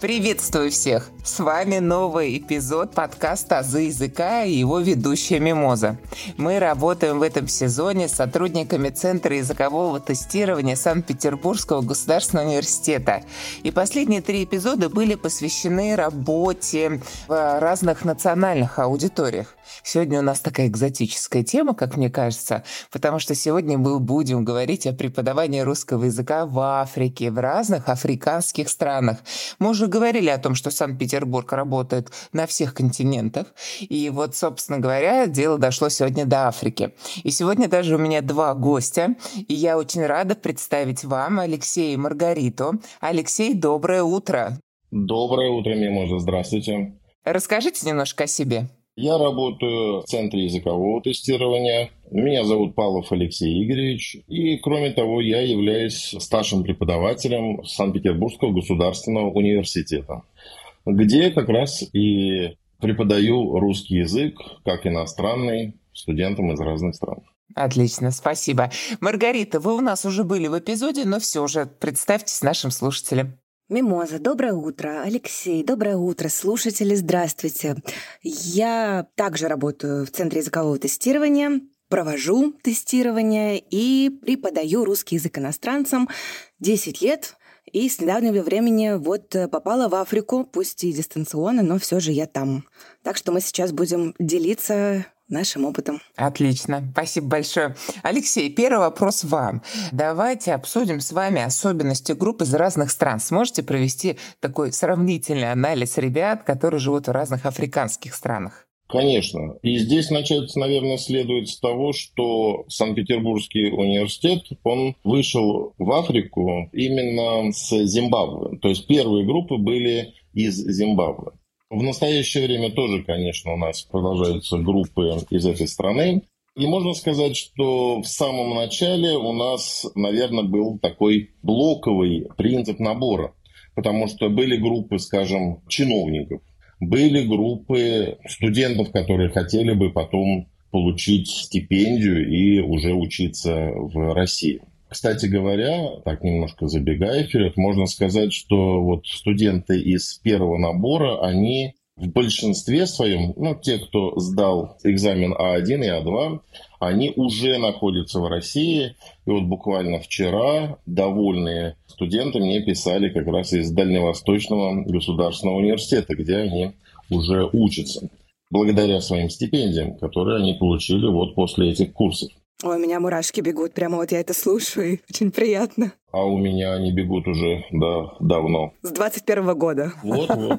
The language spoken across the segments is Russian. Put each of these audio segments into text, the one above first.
Приветствую всех! С вами новый эпизод подкаста «Азы языка» и его ведущая Мимоза. Мы работаем в этом сезоне с сотрудниками Центра языкового тестирования Санкт-Петербургского государственного университета. И последние три эпизода были посвящены работе в разных национальных аудиториях. Сегодня у нас такая экзотическая тема, как мне кажется, потому что сегодня мы будем говорить о преподавании русского языка в Африке, в разных африканских странах. Мы уже говорили о том, что Санкт-Петербург работает на всех континентах. И вот, собственно говоря, дело дошло сегодня до Африки. И сегодня даже у меня два гостя. И я очень рада представить вам Алексея и Маргариту. Алексей, доброе утро. Доброе утро, Мимоза. Здравствуйте. Расскажите немножко о себе. Я работаю в Центре языкового тестирования. Меня зовут Павлов Алексей Игоревич. И, кроме того, я являюсь старшим преподавателем Санкт-Петербургского государственного университета, где как раз и преподаю русский язык как иностранный студентам из разных стран. Отлично, спасибо. Маргарита, вы у нас уже были в эпизоде, но все же представьтесь нашим слушателям. Мимоза, доброе утро. Алексей, доброе утро. Слушатели, здравствуйте. Я также работаю в Центре языкового тестирования, провожу тестирование и преподаю русский язык иностранцам 10 лет. И с недавнего времени вот попала в Африку, пусть и дистанционно, но все же я там. Так что мы сейчас будем делиться нашим опытом. Отлично, спасибо большое. Алексей, первый вопрос вам. Давайте обсудим с вами особенности групп из разных стран. Сможете провести такой сравнительный анализ ребят, которые живут в разных африканских странах? Конечно. И здесь начать, наверное, следует с того, что Санкт-Петербургский университет, он вышел в Африку именно с Зимбабве. То есть первые группы были из Зимбабве. В настоящее время тоже, конечно, у нас продолжаются группы из этой страны. И можно сказать, что в самом начале у нас, наверное, был такой блоковый принцип набора. Потому что были группы, скажем, чиновников, были группы студентов, которые хотели бы потом получить стипендию и уже учиться в России. Кстати говоря, так немножко забегая вперед, можно сказать, что вот студенты из первого набора, они в большинстве своем, ну, те, кто сдал экзамен А1 и А2, они уже находятся в России. И вот буквально вчера довольные студенты мне писали как раз из Дальневосточного государственного университета, где они уже учатся, благодаря своим стипендиям, которые они получили вот после этих курсов. Ой, у меня мурашки бегут, прямо вот я это слушаю, и очень приятно. А у меня они бегут уже, да, давно. С 21 года. Вот-вот.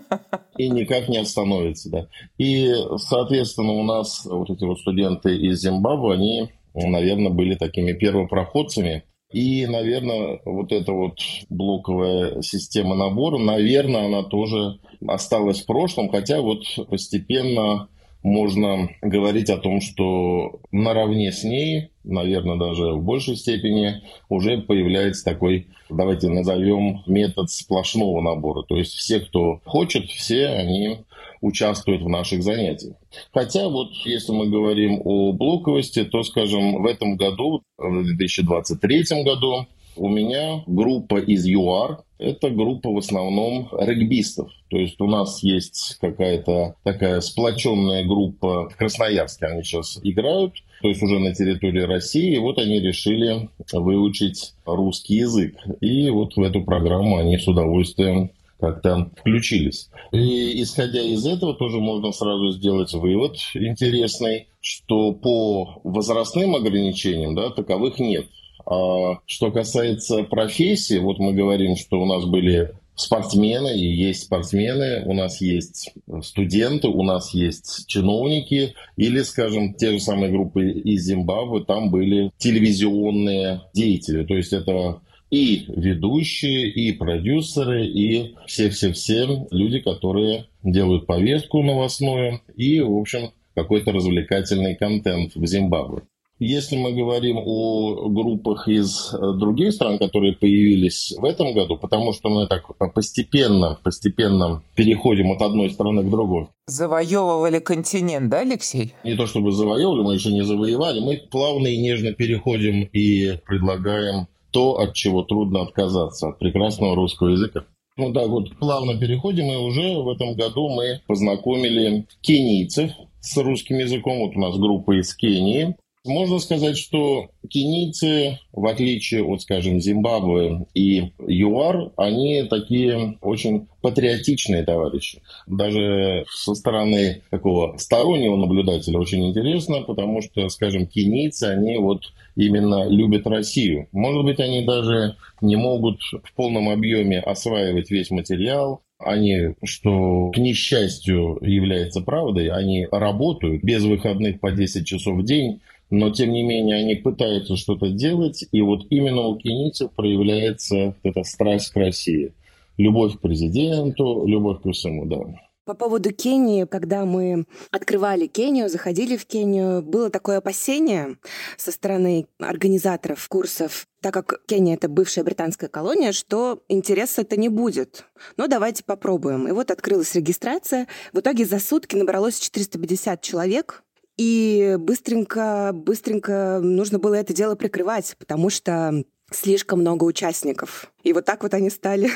И никак не остановится, да. И, соответственно, у нас вот эти вот студенты из Зимбабве, они, наверное, были такими первопроходцами. И, наверное, вот эта вот блоковая система набора, наверное, она тоже осталась в прошлом, хотя вот постепенно можно говорить о том, что наравне с ней, наверное, даже в большей степени, уже появляется такой, давайте назовем, метод сплошного набора. То есть все, кто хочет, все они участвуют в наших занятиях. Хотя вот если мы говорим о блоковости, то, скажем, в этом году, в 2023 году, у меня группа из ЮАР, это группа в основном регбистов. То есть у нас есть какая-то такая сплоченная группа в Красноярске, они сейчас играют, то есть уже на территории России, и вот они решили выучить русский язык. И вот в эту программу они с удовольствием как-то включились. И исходя из этого тоже можно сразу сделать вывод интересный, что по возрастным ограничениям да, таковых нет. А что касается профессии, вот мы говорим, что у нас были спортсмены, и есть спортсмены, у нас есть студенты, у нас есть чиновники, или, скажем, те же самые группы из Зимбабве, там были телевизионные деятели, то есть это и ведущие, и продюсеры, и все-все-все люди, которые делают повестку новостную и, в общем, какой-то развлекательный контент в Зимбабве. Если мы говорим о группах из э, других стран, которые появились в этом году, потому что мы так постепенно, постепенно переходим от одной страны к другой. Завоевывали континент, да, Алексей? Не то чтобы завоевывали, мы еще не завоевали. Мы плавно и нежно переходим и предлагаем то, от чего трудно отказаться, от прекрасного русского языка. Ну так вот, плавно переходим, и уже в этом году мы познакомили кенийцев с русским языком. Вот у нас группа из Кении. Можно сказать, что кенийцы, в отличие от, скажем, Зимбабве и ЮАР, они такие очень патриотичные товарищи. Даже со стороны такого стороннего наблюдателя очень интересно, потому что, скажем, кенийцы, они вот именно любят Россию. Может быть, они даже не могут в полном объеме осваивать весь материал, они, что к несчастью является правдой, они работают без выходных по 10 часов в день, но тем не менее они пытаются что-то делать, и вот именно у кенийцев проявляется эта страсть к России. Любовь к президенту, любовь ко всему, да. По поводу Кении, когда мы открывали Кению, заходили в Кению, было такое опасение со стороны организаторов курсов, так как Кения — это бывшая британская колония, что интереса это не будет. Но давайте попробуем. И вот открылась регистрация. В итоге за сутки набралось 450 человек, и быстренько, быстренько нужно было это дело прикрывать, потому что слишком много участников. И вот так вот они стали,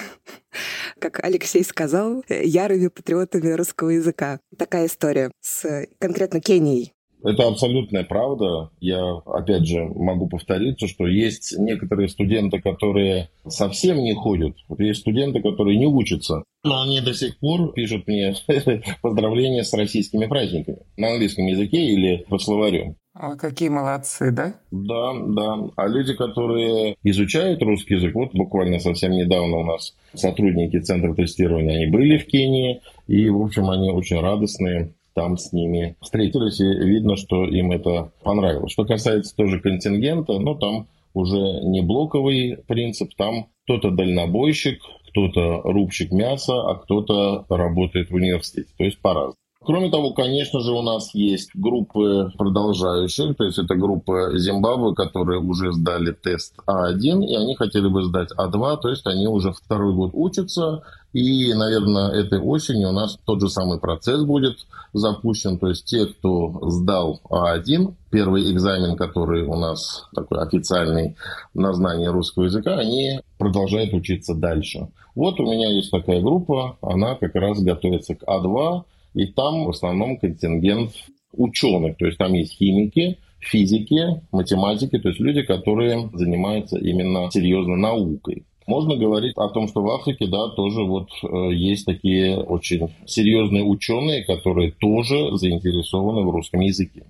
как Алексей сказал, ярыми патриотами русского языка. Такая история с конкретно Кенией. Это абсолютная правда. Я, опять же, могу повториться, что есть некоторые студенты, которые совсем не ходят. Есть студенты, которые не учатся. Но они до сих пор пишут мне поздравления с российскими праздниками на английском языке или по словарю. Ой, какие молодцы, да? Да, да. А люди, которые изучают русский язык, вот буквально совсем недавно у нас сотрудники Центра тестирования, они были в Кении, и, в общем, они очень радостные там с ними встретились, и видно, что им это понравилось. Что касается тоже контингента, ну, там уже не блоковый принцип, там кто-то дальнобойщик, кто-то рубщик мяса, а кто-то работает в университете. То есть по-разному. Кроме того, конечно же, у нас есть группы продолжающих, то есть это группа Зимбабве, которые уже сдали тест А1, и они хотели бы сдать А2, то есть они уже второй год учатся, и, наверное, этой осенью у нас тот же самый процесс будет запущен, то есть те, кто сдал А1, первый экзамен, который у нас такой официальный на знание русского языка, они продолжают учиться дальше. Вот у меня есть такая группа, она как раз готовится к А2, и там в основном контингент ученых, то есть там есть химики, физики, математики, то есть люди, которые занимаются именно серьезно наукой. Можно говорить о том, что в Африке, да, тоже вот э, есть такие очень серьезные ученые, которые тоже заинтересованы в русском языке.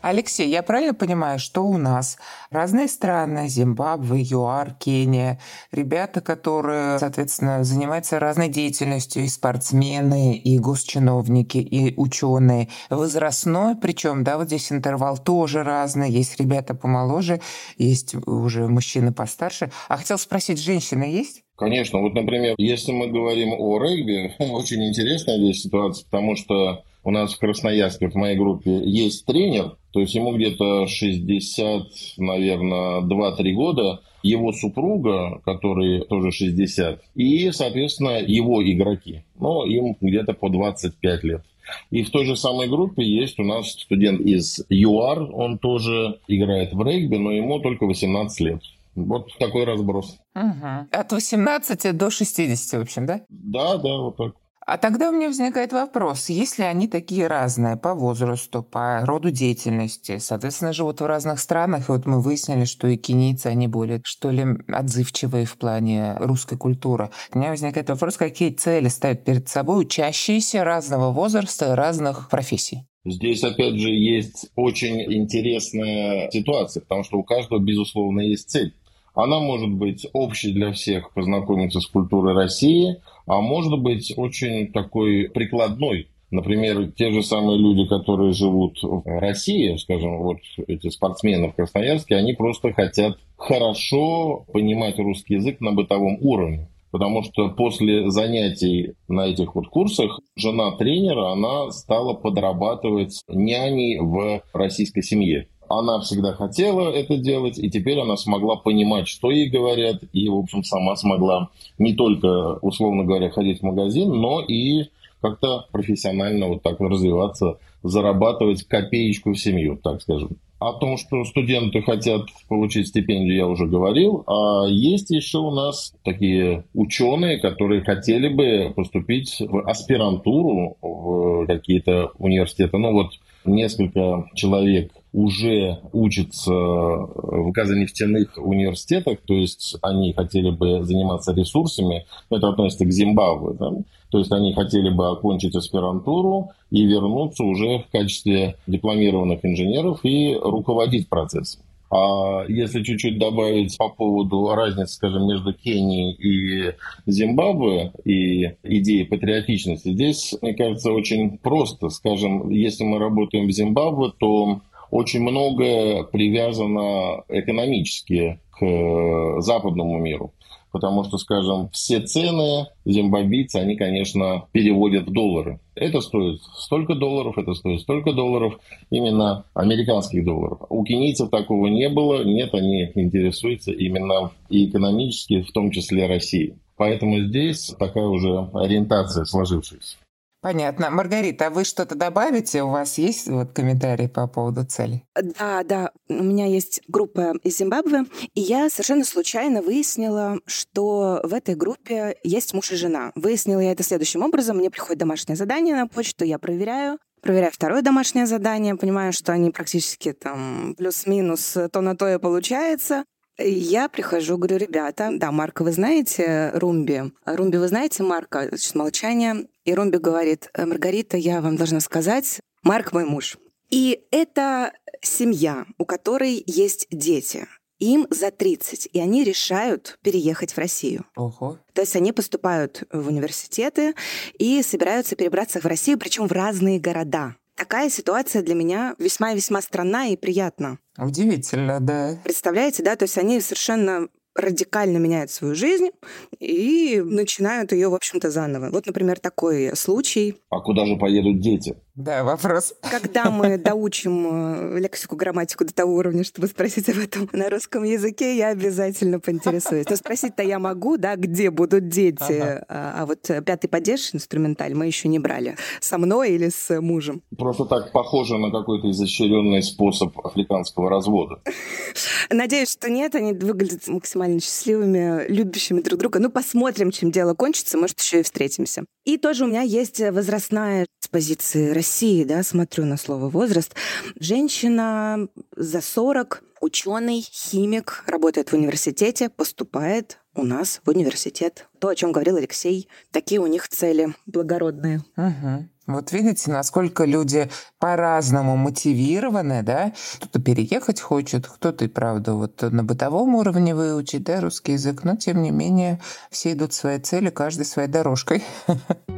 Алексей, я правильно понимаю, что у нас разные страны, Зимбабве, ЮАР, Кения, ребята, которые, соответственно, занимаются разной деятельностью, и спортсмены, и госчиновники, и ученые, возрастной, причем, да, вот здесь интервал тоже разный, есть ребята помоложе, есть уже мужчины постарше. А хотел спросить, женщины есть? Конечно, вот, например, если мы говорим о регби, очень интересная здесь ситуация, потому что у нас в Красноярске, в моей группе, есть тренер, то есть ему где-то 60, наверное, 2-3 года, его супруга, который тоже 60, и, соответственно, его игроки. Но им где-то по 25 лет. И в той же самой группе есть у нас студент из ЮАР, он тоже играет в регби, но ему только 18 лет. Вот такой разброс. Угу. От 18 до 60, в общем, да? Да, да, вот так. А тогда у меня возникает вопрос, если они такие разные по возрасту, по роду деятельности, соответственно, живут в разных странах, и вот мы выяснили, что и кенийцы, они более, что ли, отзывчивые в плане русской культуры. У меня возникает вопрос, какие цели ставят перед собой учащиеся разного возраста, разных профессий? Здесь, опять же, есть очень интересная ситуация, потому что у каждого, безусловно, есть цель. Она может быть общей для всех, познакомиться с культурой России, а может быть очень такой прикладной. Например, те же самые люди, которые живут в России, скажем, вот эти спортсмены в Красноярске, они просто хотят хорошо понимать русский язык на бытовом уровне. Потому что после занятий на этих вот курсах жена тренера, она стала подрабатывать няней в российской семье она всегда хотела это делать, и теперь она смогла понимать, что ей говорят, и, в общем, сама смогла не только, условно говоря, ходить в магазин, но и как-то профессионально вот так развиваться, зарабатывать копеечку в семью, так скажем. О том, что студенты хотят получить стипендию, я уже говорил. А есть еще у нас такие ученые, которые хотели бы поступить в аспирантуру в какие-то университеты. Ну вот несколько человек уже учатся в газонефтяных университетах, то есть они хотели бы заниматься ресурсами, это относится к Зимбабве, да? то есть они хотели бы окончить аспирантуру и вернуться уже в качестве дипломированных инженеров и руководить процессом. А если чуть-чуть добавить по поводу разницы, скажем, между Кенией и Зимбабве и идеей патриотичности, здесь, мне кажется, очень просто. Скажем, если мы работаем в Зимбабве, то очень многое привязано экономически к западному миру. Потому что, скажем, все цены зимбабвийцы, они, конечно, переводят в доллары. Это стоит столько долларов, это стоит столько долларов, именно американских долларов. У кенийцев такого не было, нет, они интересуются именно и экономически, в том числе Россией. Поэтому здесь такая уже ориентация сложившаяся. Понятно. Маргарита, а вы что-то добавите? У вас есть вот комментарии по поводу цели? Да, да. У меня есть группа из Зимбабве, и я совершенно случайно выяснила, что в этой группе есть муж и жена. Выяснила я это следующим образом. Мне приходит домашнее задание на почту, я проверяю, проверяю второе домашнее задание, понимаю, что они практически там плюс-минус то на то и получается. Я прихожу, говорю, ребята, да, Марка, вы знаете Румби? Румби, вы знаете Марка? Значит, молчание. И Румби говорит, «Э, Маргарита, я вам должна сказать, Марк мой муж. И это семья, у которой есть дети. Им за 30, и они решают переехать в Россию. Ого. То есть они поступают в университеты и собираются перебраться в Россию, причем в разные города. Такая ситуация для меня весьма весьма странна и приятна. Удивительно, да. Представляете, да? То есть они совершенно радикально меняют свою жизнь и начинают ее, в общем-то, заново. Вот, например, такой случай. А куда же поедут дети? Да, вопрос. Когда мы доучим э, лексику, грамматику до того уровня, чтобы спросить об этом на русском языке, я обязательно поинтересуюсь. Но спросить-то я могу, да, где будут дети. Ага. А, а вот пятый падеж инструменталь мы еще не брали. Со мной или с мужем. Просто так похоже на какой-то изощренный способ африканского развода. Надеюсь, что нет. Они выглядят максимально счастливыми, любящими друг друга. Ну, посмотрим, чем дело кончится. Может, еще и встретимся. И тоже у меня есть возрастная с позиции России, да, смотрю на слово возраст. Женщина за 40, ученый, химик, работает в университете, поступает у нас в университет. То, о чем говорил Алексей, такие у них цели благородные. Угу. Вот видите, насколько люди по-разному мотивированы, да? Кто-то переехать хочет, кто-то и правда вот на бытовом уровне выучить, да, русский язык, но тем не менее все идут своей цели, каждый своей дорожкой.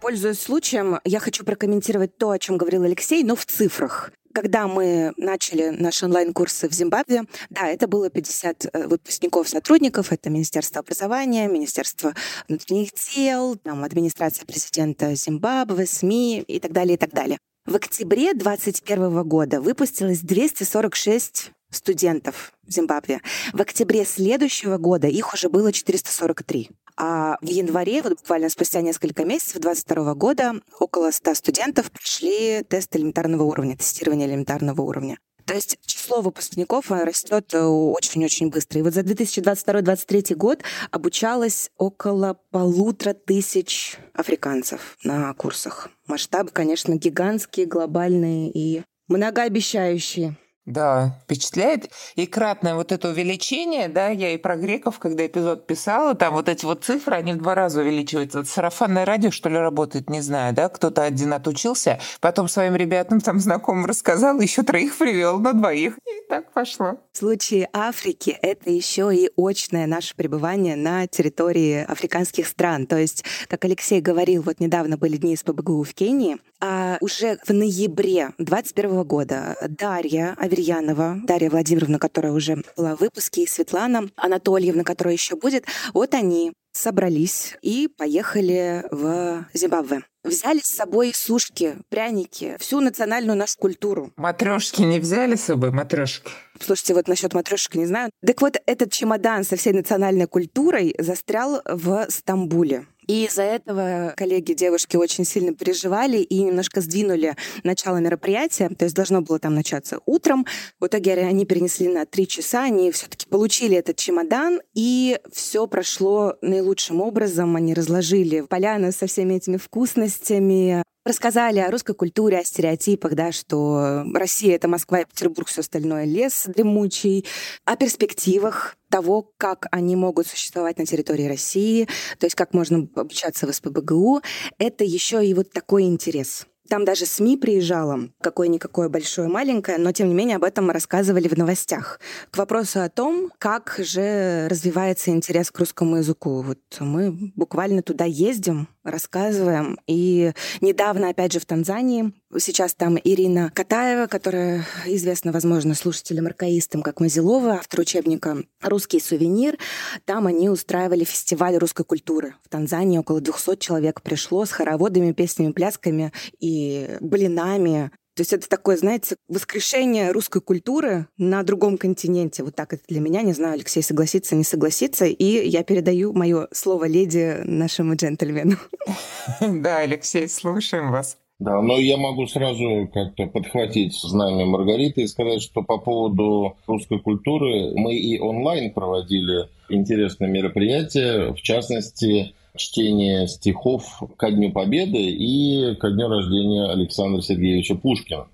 Пользуясь случаем, я хочу прокомментировать то, о чем говорил Алексей, но в цифрах. Когда мы начали наши онлайн-курсы в Зимбабве, да, это было 50 э, выпускников, сотрудников, это Министерство образования, Министерство внутренних дел, там, администрация президента Зимбабве, СМИ и так далее, и так далее. В октябре 2021 года выпустилось 246 студентов в Зимбабве. В октябре следующего года их уже было 443. А в январе, вот буквально спустя несколько месяцев 2022 года, около 100 студентов прошли тест элементарного уровня, тестирование элементарного уровня. То есть число выпускников э, растет э, очень-очень быстро. И вот за 2022-2023 год обучалось около полутора тысяч африканцев на курсах. Масштабы, конечно, гигантские, глобальные и многообещающие. Да, впечатляет. И кратное вот это увеличение, да, я и про греков, когда эпизод писала, там вот эти вот цифры, они в два раза увеличиваются. Сарафанное радио, что ли, работает, не знаю, да, кто-то один отучился, потом своим ребятам, там, знакомым рассказал, еще троих привел, но двоих. И так пошло. В случае Африки это еще и очное наше пребывание на территории африканских стран. То есть, как Алексей говорил, вот недавно были дни из ПБГУ в Кении, а уже в ноябре 2021 года Дарья, Кирьянова, Дарья Владимировна, которая уже была в выпуске, и Светлана Анатольевна, которая еще будет, вот они собрались и поехали в Зимбабве. Взяли с собой сушки, пряники, всю национальную нашу культуру. Матрешки не взяли с собой, матрешки? Слушайте, вот насчет матрешек не знаю. Так вот, этот чемодан со всей национальной культурой застрял в Стамбуле. И из-за этого коллеги девушки очень сильно переживали и немножко сдвинули начало мероприятия. То есть должно было там начаться утром. В итоге они перенесли на три часа. Они все-таки получили этот чемодан, и все прошло наилучшим образом. Они разложили поляну со всеми этими вкусностями, Рассказали о русской культуре, о стереотипах, да, что Россия — это Москва и Петербург, все остальное — лес дремучий, о перспективах того, как они могут существовать на территории России, то есть как можно обучаться в СПБГУ. Это еще и вот такой интерес. Там даже СМИ приезжало, какое-никакое большое, маленькое, но тем не менее об этом рассказывали в новостях. К вопросу о том, как же развивается интерес к русскому языку. Вот мы буквально туда ездим, рассказываем. И недавно, опять же, в Танзании, сейчас там Ирина Катаева, которая известна, возможно, слушателям-аркаистам, как Мазилова, автор учебника «Русский сувенир». Там они устраивали фестиваль русской культуры. В Танзании около 200 человек пришло с хороводами, песнями, плясками и блинами. То есть это такое, знаете, воскрешение русской культуры на другом континенте. Вот так это для меня. Не знаю, Алексей согласится, не согласится. И я передаю мое слово леди нашему джентльмену. Да, Алексей, слушаем вас. Да, но я могу сразу как-то подхватить знамя Маргариты и сказать, что по поводу русской культуры мы и онлайн проводили интересные мероприятия, в частности, чтение стихов ко Дню Победы и ко дню рождения Александра Сергеевича Пушкина.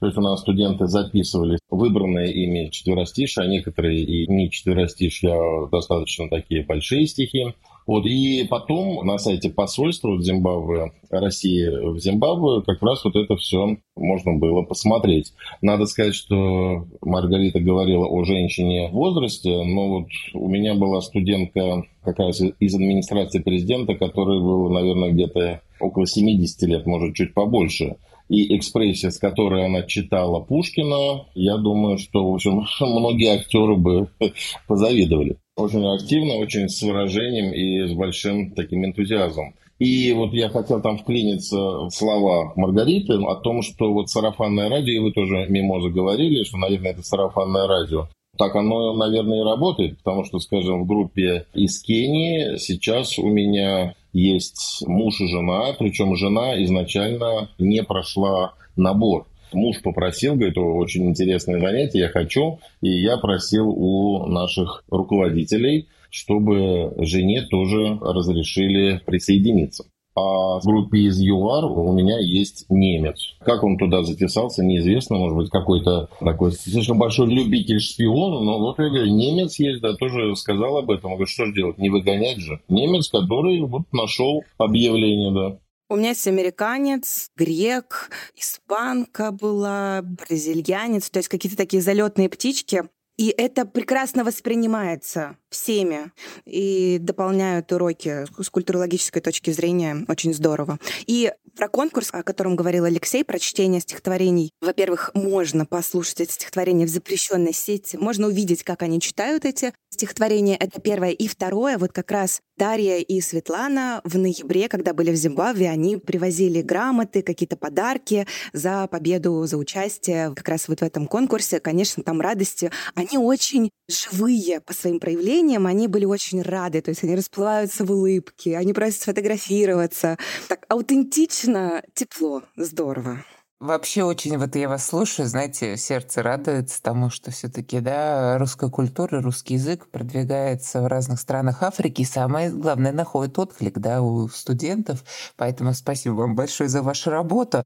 То есть у нас студенты записывали выбранные ими четверостишие, а некоторые и не четверостишья, а достаточно такие большие стихи. Вот, и потом на сайте посольства в Зимбабве, России в Зимбабве, как раз вот это все можно было посмотреть. Надо сказать, что Маргарита говорила о женщине в возрасте, но вот у меня была студентка как раз из администрации президента, которой было, наверное, где-то около 70 лет, может, чуть побольше. И экспрессия, с которой она читала Пушкина, я думаю, что, в общем, многие актеры бы позавидовали. Очень активно, очень с выражением и с большим таким энтузиазмом. И вот я хотел там вклиниться в слова Маргариты о том, что вот сарафанное радио, и вы тоже, Мимоза, говорили, что, наверное, это сарафанное радио. Так оно, наверное, и работает, потому что, скажем, в группе из Кении сейчас у меня есть муж и жена, причем жена изначально не прошла набор муж попросил, говорит, очень интересное занятие, я хочу. И я просил у наших руководителей, чтобы жене тоже разрешили присоединиться. А в группе из ЮАР у меня есть немец. Как он туда затесался, неизвестно. Может быть, какой-то такой слишком большой любитель шпиона. Но вот я говорю, немец есть, да, тоже сказал об этом. Он говорит, что же делать, не выгонять же. Немец, который вот нашел объявление, да. У меня есть американец, грек, испанка была, бразильянец, то есть какие-то такие залетные птички. И это прекрасно воспринимается всеми и дополняют уроки с культурологической точки зрения очень здорово. И про конкурс, о котором говорил Алексей, про чтение стихотворений. Во-первых, можно послушать эти стихотворения в запрещенной сети, можно увидеть, как они читают эти стихотворения. Это первое. И второе, вот как раз Дарья и Светлана в ноябре, когда были в Зимбабве, они привозили грамоты, какие-то подарки за победу, за участие как раз вот в этом конкурсе. Конечно, там радости. Они очень живые по своим проявлениям, они были очень рады, то есть они расплываются в улыбке, они просят сфотографироваться. Так аутентично, тепло, здорово. Вообще очень вот я вас слушаю, знаете, сердце радуется тому, что все-таки, да, русская культура, русский язык продвигается в разных странах Африки, и самое главное, находит отклик, да, у студентов. Поэтому спасибо вам большое за вашу работу.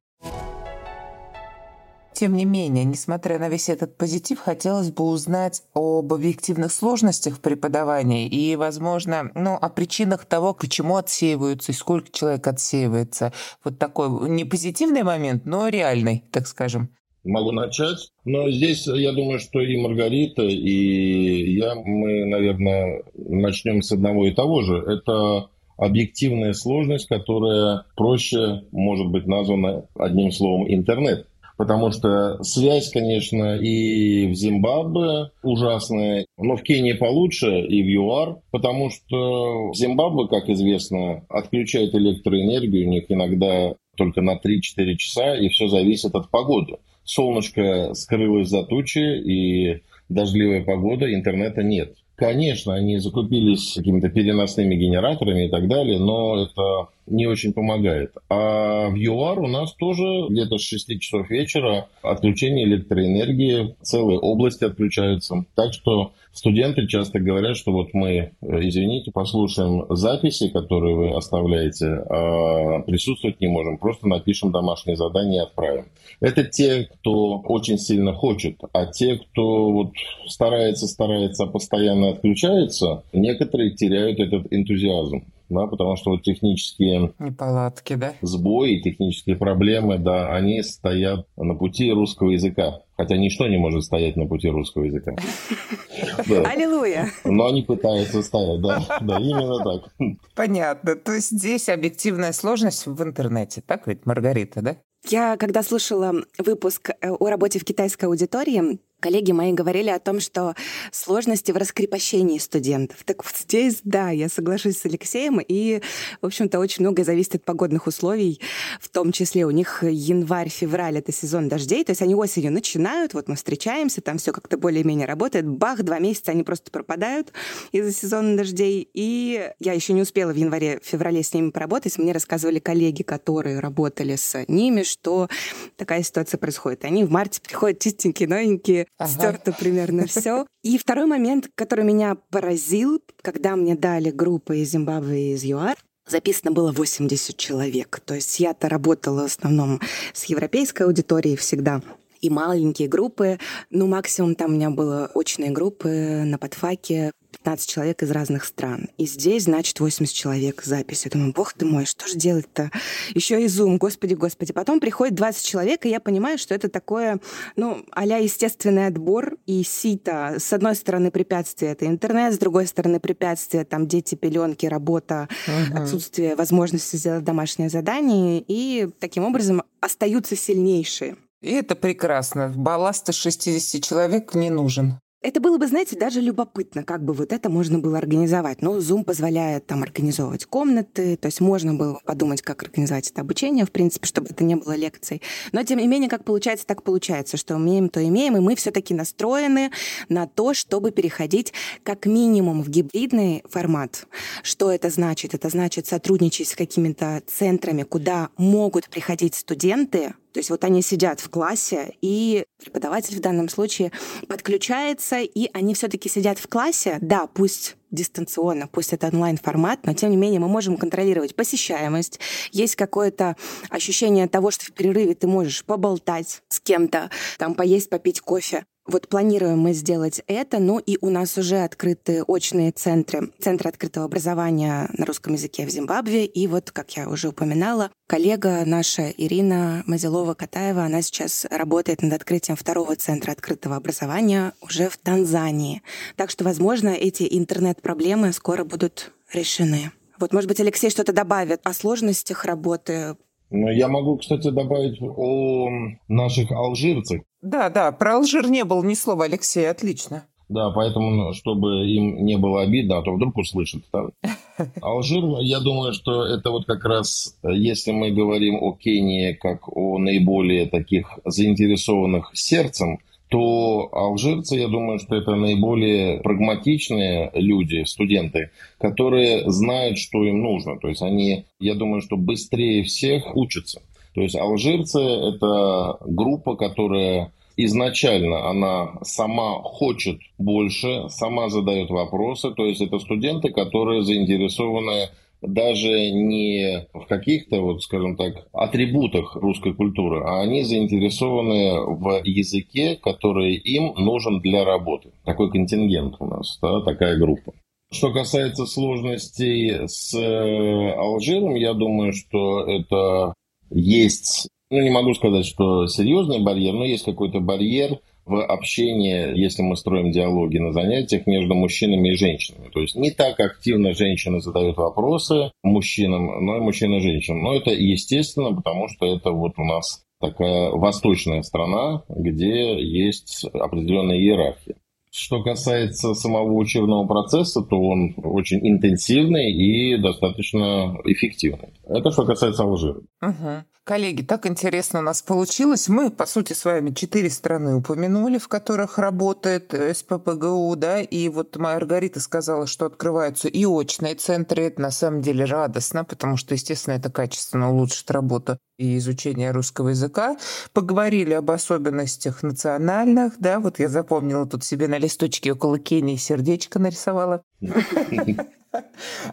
Тем не менее, несмотря на весь этот позитив, хотелось бы узнать об объективных сложностях в преподавании и, возможно, ну, о причинах того, почему отсеиваются и сколько человек отсеивается. Вот такой не позитивный момент, но реальный, так скажем. Могу начать. Но здесь, я думаю, что и Маргарита, и я, мы, наверное, начнем с одного и того же. Это объективная сложность, которая проще может быть названа одним словом интернет. Потому что связь, конечно, и в Зимбабве ужасная, но в Кении получше и в ЮАР, потому что Зимбабве, как известно, отключает электроэнергию у них иногда только на 3-4 часа, и все зависит от погоды. Солнышко скрылось за тучи, и дождливая погода, интернета нет. Конечно, они закупились какими-то переносными генераторами и так далее, но это не очень помогает. А в ЮАР у нас тоже где-то с 6 часов вечера отключение электроэнергии, целые области отключаются. Так что студенты часто говорят, что вот мы, э, извините, послушаем записи, которые вы оставляете, а присутствовать не можем, просто напишем домашнее задание и отправим. Это те, кто очень сильно хочет, а те, кто вот старается, старается, а постоянно отключается, некоторые теряют этот энтузиазм да, потому что вот технические неполадки, да, сбои, технические проблемы, да, они стоят на пути русского языка. Хотя ничто не может стоять на пути русского языка. Аллилуйя! Но они пытаются стоять, да, да, именно так. Понятно. То есть здесь объективная сложность в интернете, так ведь, Маргарита, да? Я, когда слушала выпуск э, о работе в китайской аудитории, Коллеги мои говорили о том, что сложности в раскрепощении студентов. Так вот здесь, да, я соглашусь с Алексеем, и, в общем-то, очень многое зависит от погодных условий, в том числе у них январь-февраль — это сезон дождей, то есть они осенью начинают, вот мы встречаемся, там все как-то более-менее работает, бах, два месяца они просто пропадают из-за сезона дождей, и я еще не успела в январе-феврале с ними поработать, мне рассказывали коллеги, которые работали с ними, что такая ситуация происходит. Они в марте приходят чистенькие, новенькие, ага. стерто примерно все. И второй момент, который меня поразил, когда мне дали группы из Зимбабве и из ЮАР, записано было 80 человек. То есть я-то работала в основном с европейской аудиторией всегда и маленькие группы. Ну, максимум там у меня было очные группы на подфаке 15 человек из разных стран. И здесь, значит, 80 человек запись. Я думаю, бог ты мой, что же делать-то? Еще и Zoom, господи, господи. Потом приходит 20 человек, и я понимаю, что это такое, ну, а естественный отбор и сито. С одной стороны, препятствие — это интернет, с другой стороны, препятствие — там дети, пеленки, работа, угу. отсутствие возможности сделать домашнее задание. И таким образом остаются сильнейшие. И это прекрасно. Балласта 60 человек не нужен. Это было бы, знаете, даже любопытно, как бы вот это можно было организовать. Но Zoom позволяет там организовывать комнаты, то есть можно было подумать, как организовать это обучение, в принципе, чтобы это не было лекцией. Но, тем не менее, как получается, так получается, что умеем, то имеем, и мы все таки настроены на то, чтобы переходить как минимум в гибридный формат. Что это значит? Это значит сотрудничать с какими-то центрами, куда могут приходить студенты, то есть вот они сидят в классе, и преподаватель в данном случае подключается, и они все-таки сидят в классе, да, пусть дистанционно, пусть это онлайн-формат, но тем не менее мы можем контролировать посещаемость. Есть какое-то ощущение того, что в перерыве ты можешь поболтать с кем-то, там поесть, попить кофе. Вот планируем мы сделать это, ну и у нас уже открыты очные центры, центры открытого образования на русском языке в Зимбабве. И вот, как я уже упоминала, коллега наша Ирина Мазилова-Катаева, она сейчас работает над открытием второго центра открытого образования уже в Танзании. Так что, возможно, эти интернет-проблемы скоро будут решены. Вот, может быть, Алексей что-то добавит о сложностях работы ну, я могу, кстати, добавить о наших алжирцах. Да, да, про Алжир не было ни слова, Алексей, отлично. Да, поэтому, ну, чтобы им не было обидно, а то вдруг услышат. Да? Алжир, я думаю, что это вот как раз, если мы говорим о Кении как о наиболее таких заинтересованных сердцем, то алжирцы, я думаю, что это наиболее прагматичные люди, студенты, которые знают, что им нужно. То есть они, я думаю, что быстрее всех учатся. То есть алжирцы – это группа, которая изначально она сама хочет больше, сама задает вопросы. То есть это студенты, которые заинтересованы даже не в каких-то, вот, скажем так, атрибутах русской культуры, а они заинтересованы в языке, который им нужен для работы. Такой контингент у нас, да, такая группа. Что касается сложностей с э, Алжиром, я думаю, что это есть, ну не могу сказать, что серьезный барьер, но есть какой-то барьер в общении, если мы строим диалоги на занятиях между мужчинами и женщинами. То есть не так активно женщины задают вопросы мужчинам, но и мужчины женщинам. Но это естественно, потому что это вот у нас такая восточная страна, где есть определенная иерархия. Что касается самого учебного процесса, то он очень интенсивный и достаточно эффективный. Это что касается Алжира. Угу. Коллеги, так интересно у нас получилось. Мы, по сути, с вами четыре страны упомянули, в которых работает СППГУ, да, и вот Маргарита сказала, что открываются и очные центры. Это на самом деле радостно, потому что, естественно, это качественно улучшит работу и изучение русского языка. Поговорили об особенностях национальных, да, вот я запомнила тут себе на листочке около Кении сердечко нарисовала.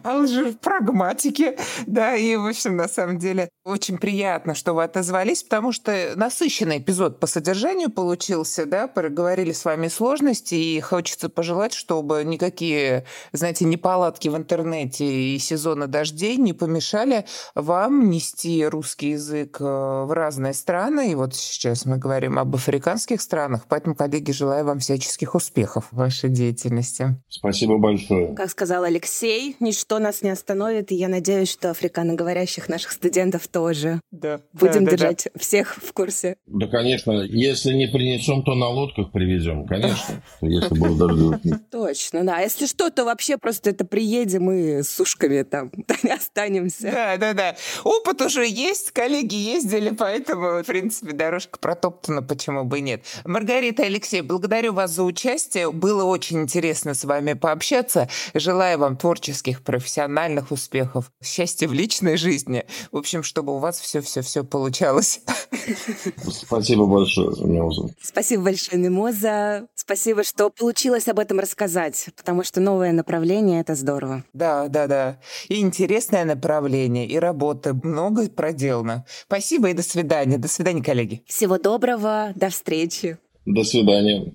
Алжир в прагматике, да, и, в общем, на самом деле, очень приятно, что вы отозвались, потому что насыщенный эпизод по содержанию получился, да, проговорили с вами сложности, и хочется пожелать, чтобы никакие, знаете, неполадки в интернете и сезоны дождей не помешали вам нести русский язык э, в разные страны, и вот сейчас мы говорим об африканских странах, поэтому, коллеги, желаю вам всяческих успехов в вашей деятельности. Спасибо большое. Как сказал Алексей, Алексей. Ничто нас не остановит, и я надеюсь, что африканоговорящих наших студентов тоже. Да. Будем да, держать да. всех в курсе. Да, конечно. Если не принесем, то на лодках привезем, конечно. Если будет дождь. Точно, да. Если что, то вообще просто это приедем и с ушками там останемся. Да, да, да. Опыт уже есть, коллеги ездили, поэтому, в принципе, дорожка протоптана, почему бы и нет. Маргарита Алексей, благодарю вас за участие. Было очень интересно с вами пообщаться. Желаю вам творческих, профессиональных успехов, счастья в личной жизни. В общем, чтобы у вас все-все-все получалось. Спасибо большое, Мимоза. Спасибо большое, Мимоза. Спасибо, что получилось об этом рассказать, потому что новое направление — это здорово. Да, да, да. И интересное направление, и работа. Много проделано. Спасибо и до свидания. До свидания, коллеги. Всего доброго. До встречи. До свидания.